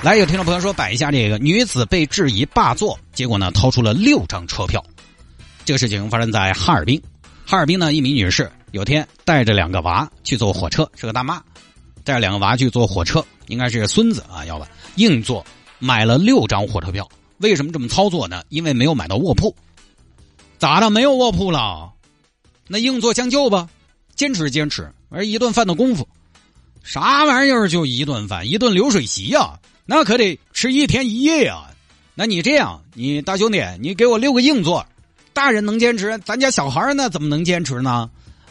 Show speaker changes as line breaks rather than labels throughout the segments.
来，有听众朋友说摆一下这个女子被质疑霸座，结果呢掏出了六张车票。这个事情发生在哈尔滨。哈尔滨呢，一名女士有天带着两个娃去坐火车，是个大妈，带着两个娃去坐火车，应该是孙子啊，要不硬座买了六张火车票。为什么这么操作呢？因为没有买到卧铺。咋的？没有卧铺了？那硬座将就吧。坚持坚持，而一顿饭的功夫，啥玩意儿就一顿饭，一顿流水席呀，那可得吃一天一夜呀。那你这样，你大兄弟，你给我六个硬座，大人能坚持，咱家小孩呢怎么能坚持呢？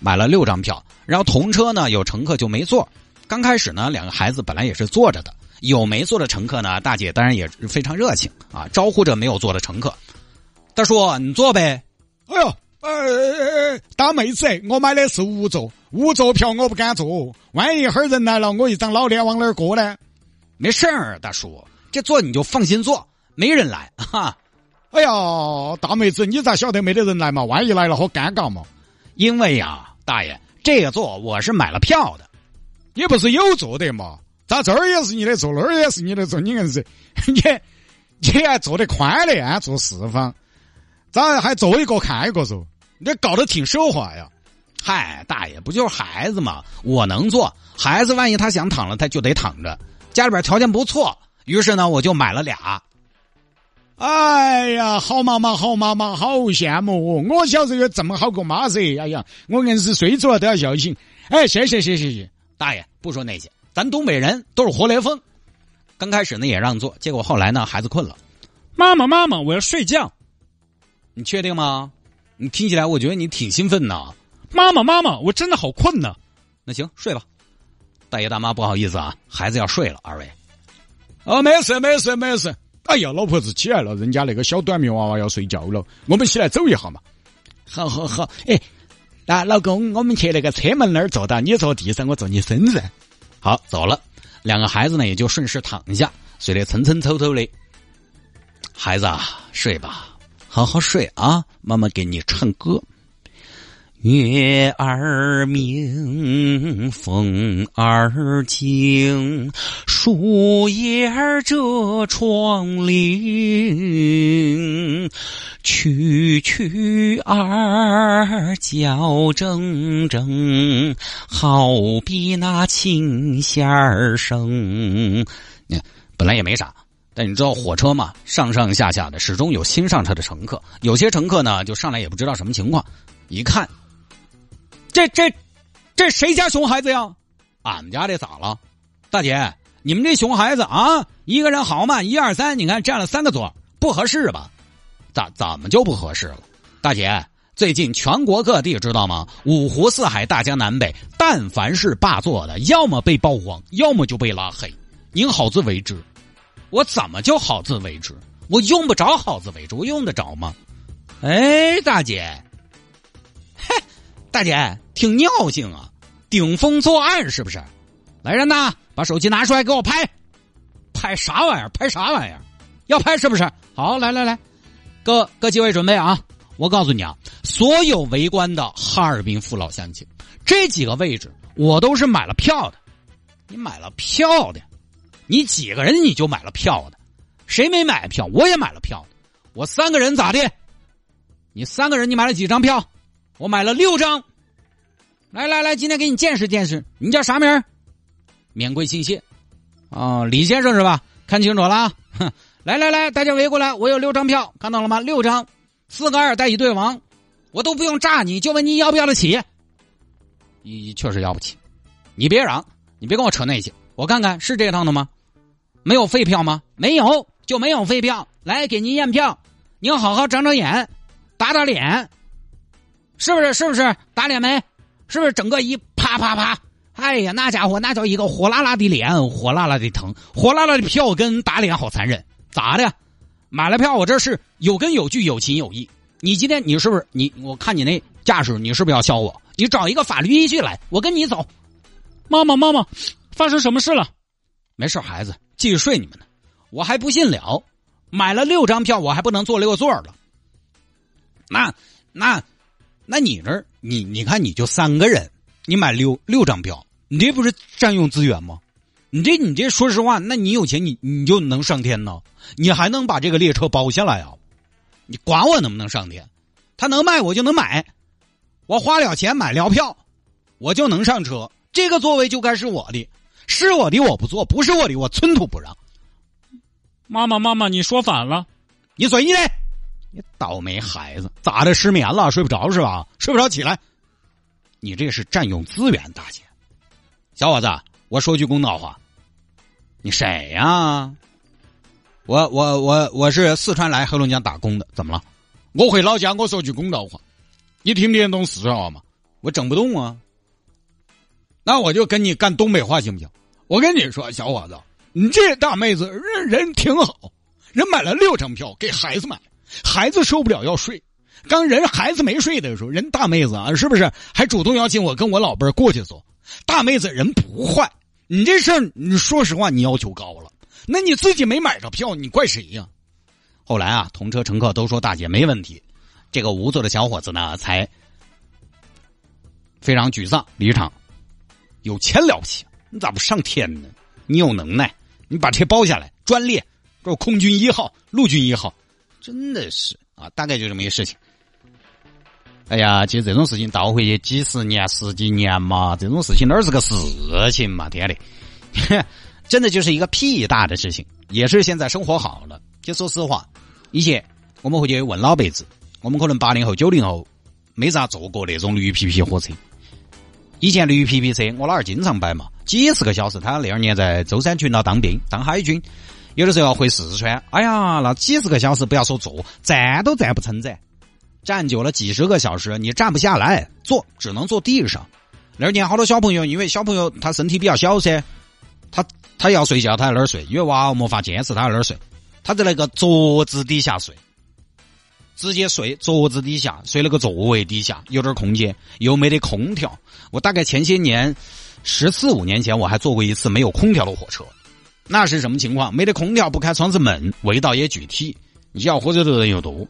买了六张票，然后同车呢有乘客就没坐。刚开始呢，两个孩子本来也是坐着的，有没坐的乘客呢，大姐当然也非常热情啊，招呼着没有坐的乘客。大叔，你坐呗。
哎呦。呃，大妹子，我买的是五座，五座票我不敢坐，万一一会儿人来了，我一张老脸往哪儿过呢？
没事儿，大叔，这坐你就放心坐，没人来哈。
哎呀，大妹子，你咋晓得没得人来嘛？万一来了，好尴尬嘛。
因为呀，大爷，这个座我是买了票的，
你不是有座的嘛？咋这儿也是你的座，那儿也是你的座？你硬是，你你还坐得宽的，坐四方。咋还坐一个看一个坐？你这搞得挺奢华呀！
嗨，大爷，不就是孩子嘛？我能坐，孩子万一他想躺了，他就得躺着。家里边条件不错，于是呢，我就买了俩。
哎呀，好妈妈，好妈妈，好羡慕！我我小时候有这么好个妈噻！哎呀，我硬是睡着了都要笑醒。哎，谢谢，谢谢，谢
大爷，不说那些，咱东北人都是活雷锋。刚开始呢也让座，结果后来呢，孩子困了，
妈妈，妈妈，我要睡觉。
你确定吗？你听起来，我觉得你挺兴奋呐。
妈妈，妈妈，我真的好困呢。
那行，睡吧。大爷大妈，不好意思啊，孩子要睡了。二位，
哦，没事，没事，没事。哎呀，老婆子起来了，人家那个小短命娃娃要睡觉了，我们起来走一下嘛。
好好好，哎，那老公，我们去那个车门那儿坐到，你坐地上，我坐你身上。好，走了。两个孩子呢，也就顺势躺下，睡得蹭蹭透透的。孩子啊，睡吧。好好睡啊，妈妈给你唱歌。月儿明，风儿轻，树叶儿遮窗棂，蛐蛐儿叫铮铮，好比那琴弦儿声。你看，本来也没啥。但你知道火车嘛？上上下下的，始终有新上车的乘客。有些乘客呢，就上来也不知道什么情况，一看，这这这谁家熊孩子呀？俺们家这咋了？大姐，你们这熊孩子啊，一个人好嘛？一二三，你看占了三个座，不合适吧？咋怎么就不合适了？大姐，最近全国各地知道吗？五湖四海、大江南北，但凡是霸座的，要么被曝光，要么就被拉黑。您好自为之。我怎么就好自为之？我用不着好自为之，我用得着吗？哎，大姐，嘿，大姐挺尿性啊，顶风作案是不是？来人呐，把手机拿出来给我拍，拍啥玩意儿？拍啥玩意儿？要拍是不是？好，来来来，各各几位准备啊！我告诉你啊，所有围观的哈尔滨父老乡亲，这几个位置我都是买了票的。你买了票的？你几个人你就买了票的，谁没买票？我也买了票，我三个人咋的？你三个人你买了几张票？我买了六张。来来来，今天给你见识见识。你叫啥名？免贵姓谢。哦，李先生是吧？看清楚了。哼，来来来，大家围过来，我有六张票，看到了吗？六张，四个二带一对王，我都不用炸你，就问你要不要得起？你确实要不起，你别嚷，你别跟我扯那些，我看看是这趟的吗？没有废票吗？没有，就没有废票。来，给您验票，您好好长长眼，打打脸，是不是？是不是？打脸没？是不是？整个一啪啪啪，哎呀，那家伙那叫一个火辣辣的脸，火辣辣的疼，火辣辣的票根打脸，好残忍。咋的？买了票，我这是有根有据、有情有义。你今天你是不是你？我看你那架势，你是不是要削我？你找一个法律依据来，我跟你走。
妈妈，妈妈，发生什么事了？
没事，孩子，继续睡你们呢。我还不信了，买了六张票，我还不能坐六座了。那那那你这你你看你就三个人，你买六六张票，你这不是占用资源吗？你这你这说实话，那你有钱你你就能上天呢？你还能把这个列车包下来啊？你管我能不能上天？他能卖我就能买，我花了钱买了票，我就能上车。这个座位就该是我的，是我的我不坐，不是我的我寸土不让。
妈妈，妈妈，你说反了，
你随你的，你倒霉孩子，咋的？失眠了，睡不着是吧？睡不着起来，你这是占用资源，大姐。小伙子，我说句公道话，你谁呀？我我我我是四川来黑龙江打工的，怎么了？
我回老家，我说句公道话，你听不懂四川话吗？
我整不动啊。那我就跟你干东北话行不行？
我跟你说，小伙子，你这大妹子人人挺好，人买了六张票给孩子买，孩子受不了要睡。刚人孩子没睡的时候，人大妹子啊，是不是还主动邀请我跟我老伴过去坐？大妹子人不坏，你这事儿，你说实话，你要求高了。那你自己没买着票，你怪谁呀？
后来啊，同车乘客都说大姐没问题，这个无座的小伙子呢，才非常沮丧离场。有钱了不起，你咋不上天呢？你有能耐，你把车包下来，专列，这空军一号、陆军一号，真的是啊，大概就这么一个事情。哎呀，其实这种事情倒回去几十年、十几年嘛，这种事情哪是个事情嘛？天嘞！真的就是一个屁大的事情，也是现在生活好了。就说实话，以前我们回去问老辈子，我们可能八零后、九零后没咋坐过那种绿皮皮火车。以前绿皮皮车，我老儿经常摆嘛，几十个小时。他那二年在舟山群岛当兵，当海军，有的时候要回四川。哎呀，那几十个小时，不要说坐，站都站不撑噻，站久了几十个小时，你站不下来，坐只能坐地上。那年好多小朋友，因为小朋友他身体比较小噻，他。他要睡觉，他在那儿睡，因为娃娃没法坚持，他在那儿睡。他在那个桌子底下睡，直接睡桌子底下，睡那个座位底下，有点空间，又没得空调。我大概前些年，十四五年前，我还坐过一次没有空调的火车。那是什么情况？没得空调，不开窗子闷，味道也具体。你要火车的人又多，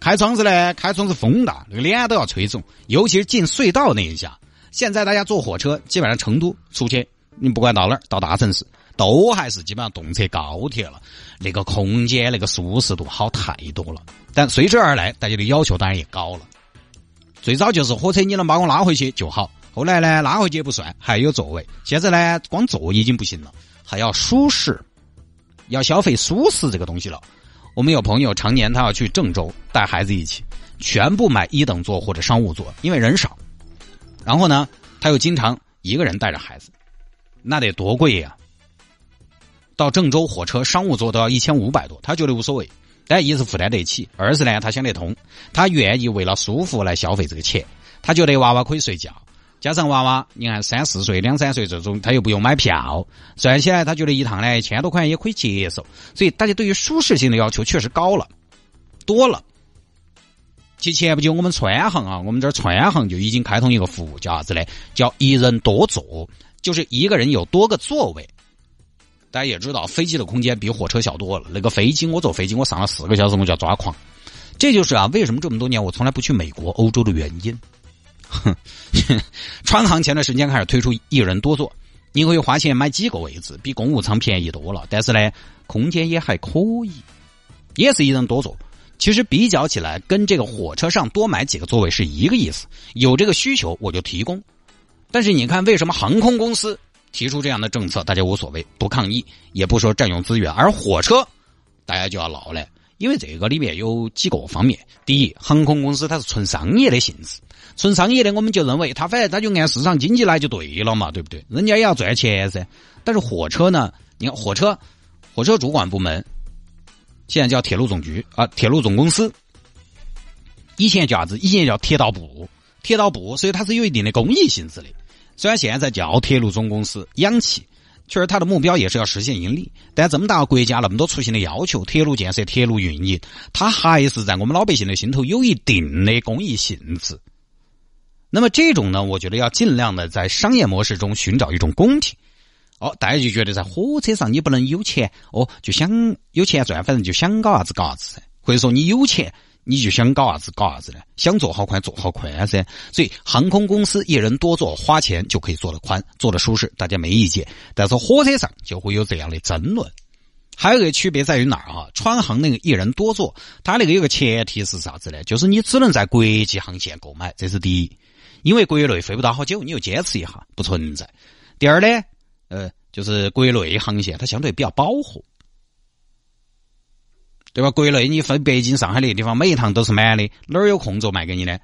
开窗子呢，开窗子风大，那个脸都要吹肿。尤其是进隧道那一下，现在大家坐火车，基本上成都出去，你不管到哪儿，到大城市。都还是基本上动车高铁了，那个空间、那个舒适度好太多了。但随之而来，大家的要求当然也高了。最早就是火车你能把我拉回去就好，后来呢拉回去不算，还有座位。现在呢光坐已经不行了，还要舒适，要消费舒适这个东西了。我们有朋友常年他要去郑州带孩子一起，全部买一等座或者商务座，因为人少。然后呢他又经常一个人带着孩子，那得多贵呀！到郑州火车商务座都要一千五百多，他觉得无所谓，但一是负担得起，二是呢他想得通，他愿意为了舒服来消费这个钱，他觉得娃娃可以睡觉，加上娃娃你看三四岁、两三岁这种他又不用买票，算起来他觉得一趟呢一千多块钱也可以接受，所以大家对于舒适性的要求确实高了，多了。其前不久我们川航啊，我们这儿川航就已经开通一个服务叫啥子呢？叫一人多座，就是一个人有多个座位。大家也知道，飞机的空间比火车小多了。那个飞机，我坐飞机，我上了四个小时，我就要抓狂。这就是啊，为什么这么多年我从来不去美国、欧洲的原因。哼，川航前段时间开始推出一人多座，你可以花钱买几个位置，比公务舱便宜多了。但是呢，空间也还可以，也是一人多座。其实比较起来，跟这个火车上多买几个座位是一个意思。有这个需求，我就提供。但是你看，为什么航空公司？提出这样的政策，大家无所谓，不抗议，也不说占用资源。而火车，大家就要闹了，因为这个里面有几个方面。第一，航空公司它是纯商业的性质，纯商业的我们就认为他反正他就按市场经济来就对了嘛，对不对？人家也要赚钱噻。但是火车呢？你看火车，火车主管部门现在叫铁路总局啊，铁路总公司。以前叫啥子？以前叫铁道部，铁道部，所以它是有一定的公益性质的。虽然现在叫铁路总公司，洋气，确实，它的目标也是要实现盈利。但这么大个国家那么多出行的要求，铁路建设、铁路运营，它还是在我们老百姓的心头有一定的公益性质。那么这种呢，我觉得要尽量的在商业模式中寻找一种公平。哦，大家就觉得在火车上你不能有钱哦，就想有钱赚，反正就想搞啥子搞啥子噻。或者说你有钱。你就想搞啥子搞啥子呢？想坐好宽坐好宽噻。所以航空公司一人多坐，花钱就可以坐得宽，坐得舒适，大家没意见。但是火车上就会有这样的争论。还有一个区别在于哪儿啊？川航那个一人多坐，它那个有个前提是啥子呢？就是你只能在国际航线购买，这是第一。因为国内飞不到好久，你又坚持一下，不存在。第二呢，呃，就是国内航线它相对比较饱和。对吧？国内你飞北京、上海那些地方，每一趟都是满的，哪儿有空座卖给你呢？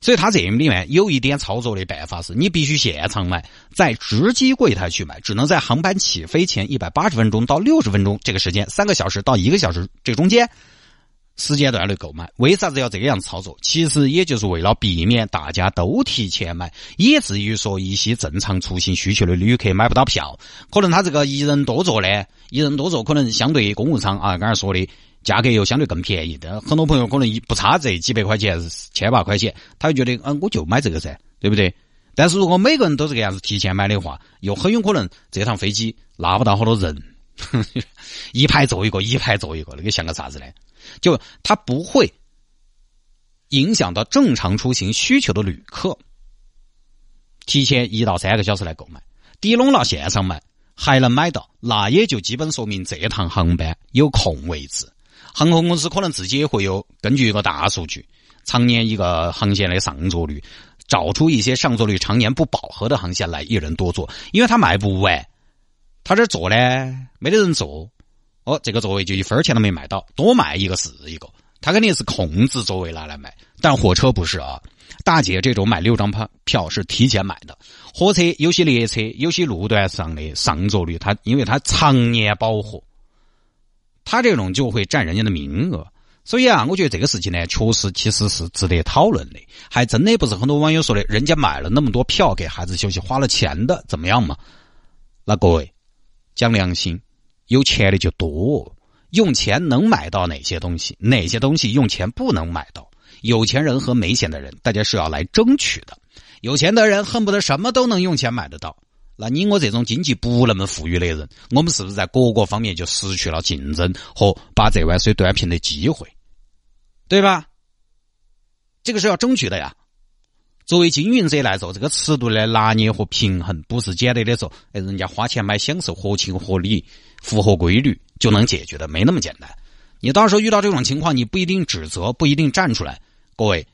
所以它这里面有一点操作的办法是，你必须现场买，在值机柜台去买，只能在航班起飞前一百八十分钟到六十分钟这个时间，三个小时到一个小时这中间时间段内购买。为啥子要这个样子操作？其实也就是为了避免大家都提前买，以至于说一些正常出行需求的旅客买不到票。可能他这个一人多坐呢？一人多坐，可能相对公务舱啊，刚才说的价格又相对更便宜。但很多朋友可能一不差这几百块钱、千把块钱，他就觉得，嗯，我就买这个噻，对不对？但是如果每个人都这个样子提前买的话，又很有可能这趟飞机拉不到好多人，一排坐一个，一排坐一个，那个像个啥子呢？就它不会影响到正常出行需求的旅客，提前一到三个小时来购买，抵拢了线上买。还能买到，那也就基本说明这趟航班有空位置。航空公司可能自己也会有根据一个大数据，常年一个航线的上座率，找出一些上座率常年不饱和的航线来一人多坐，因为他卖不完，他这坐呢没得人坐，哦，这个座位就一分钱都没卖到，多卖一个是一个，他肯定是控制座位拿来卖，但火车不是啊。大姐这种买六张票票是提前买的，火车有些列车有些路段上的上座率，它因为它常年饱和，它这种就会占人家的名额。所以啊，我觉得这个事情呢，确实其实是值得讨论的。还真的不是很多网友说的，人家买了那么多票给孩子休息，花了钱的怎么样嘛？那各位讲良心，有钱的就多，用钱能买到哪些东西？哪些东西用钱不能买到？有钱人和没钱的人，大家是要来争取的。有钱的人恨不得什么都能用钱买得到，那你我这种经济不那么富裕的人，我们是不是在各个方面就失去了竞争和把这碗水端平的机会？对吧？这个是要争取的呀。作为经营者来说，这个尺度的拿捏和平衡，不是简单的说，哎，人家花钱买享受，合情合理，符合规律就能解决的，没那么简单。你到时候遇到这种情况，你不一定指责，不一定站出来。各位，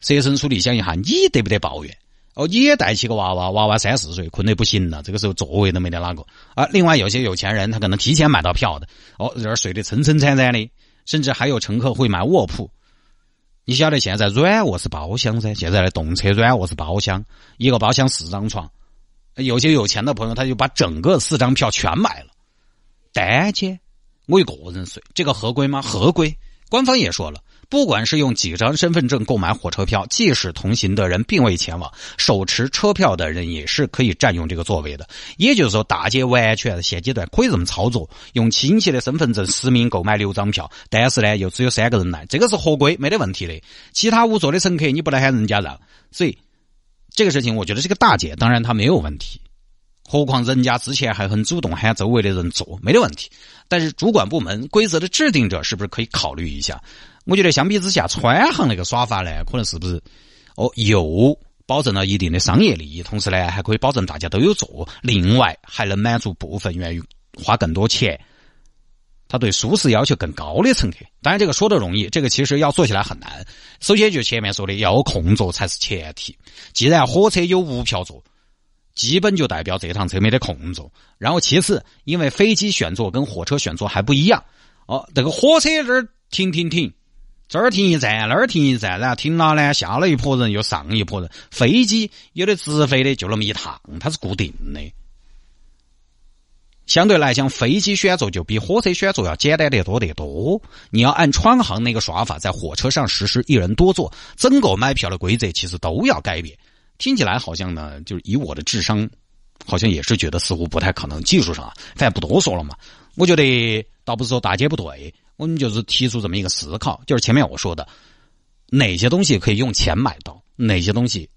设身处地想一下，你得不得抱怨？哦，你也带起个娃娃，娃娃三四岁，困得不行了，这个时候座位都没得哪个啊。另外，有些有钱人他可能提前买到票的，哦，这儿睡得撑撑惨惨的，甚至还有乘客会买卧铺。你晓得现在软卧是包厢噻，现在的动车软卧是包厢，一个包厢四张床。有些有钱的朋友他就把整个四张票全买了，单间我一个人睡，这个合规吗？合规，官方也说了。不管是用几张身份证购买火车票，即使同行的人并未前往，手持车票的人也是可以占用这个座位的。也就是说，大街完全现阶段可以这么操作，用亲戚的身份证实名购买六张票，但是呢，又只有三个人来，这个是合规，没得问题的。其他无座的乘客，你不能喊人家让。所以这个事情，我觉得这个大姐当然她没有问题。何况人家之前还很主动喊周围的人坐，没得问题。但是主管部门、规则的制定者是不是可以考虑一下？我觉得相比之下，川航那个耍法呢，可能是不是哦，又保证了一定的商业利益，同时呢，还可以保证大家都有座，另外还能满足部分愿意花更多钱，他对舒适要求更高的乘客。当然，这个说的容易，这个其实要做起来很难。首先就前面说的，要空座才是前提。既然火车有无票座，基本就代表这趟车没得空座。然后其次，因为飞机选座跟火车选座还不一样哦，这个火车这儿停停停。这儿停一站，那儿停一站，然后停了呢，下了一拨人，又上一拨人。飞机有的直飞的就那么一趟，它是固定的。相对来讲，飞机选座就比火车选座要简单得多得多。你要按川航那个耍法，在火车上实施一人多座，整个买票的规则其实都要改变。听起来好像呢，就是以我的智商好像也是觉得似乎不太可能。技术上啊，反正不多说了嘛。我觉得倒不是说大姐不对，我们就是提出这么一个思考，就是前面我说的，哪些东西可以用钱买到，哪些东西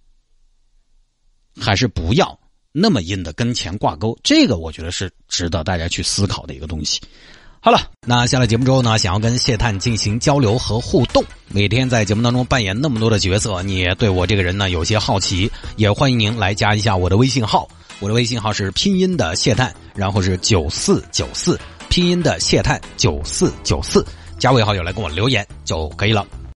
还是不要那么硬的跟钱挂钩，这个我觉得是值得大家去思考的一个东西。好了，那下了节目之后呢，想要跟谢探进行交流和互动，每天在节目当中扮演那么多的角色，你也对我这个人呢有些好奇，也欢迎您来加一下我的微信号，我的微信号是拼音的谢探，然后是九四九四，拼音的谢探九四九四，加为好友来跟我留言就可以了。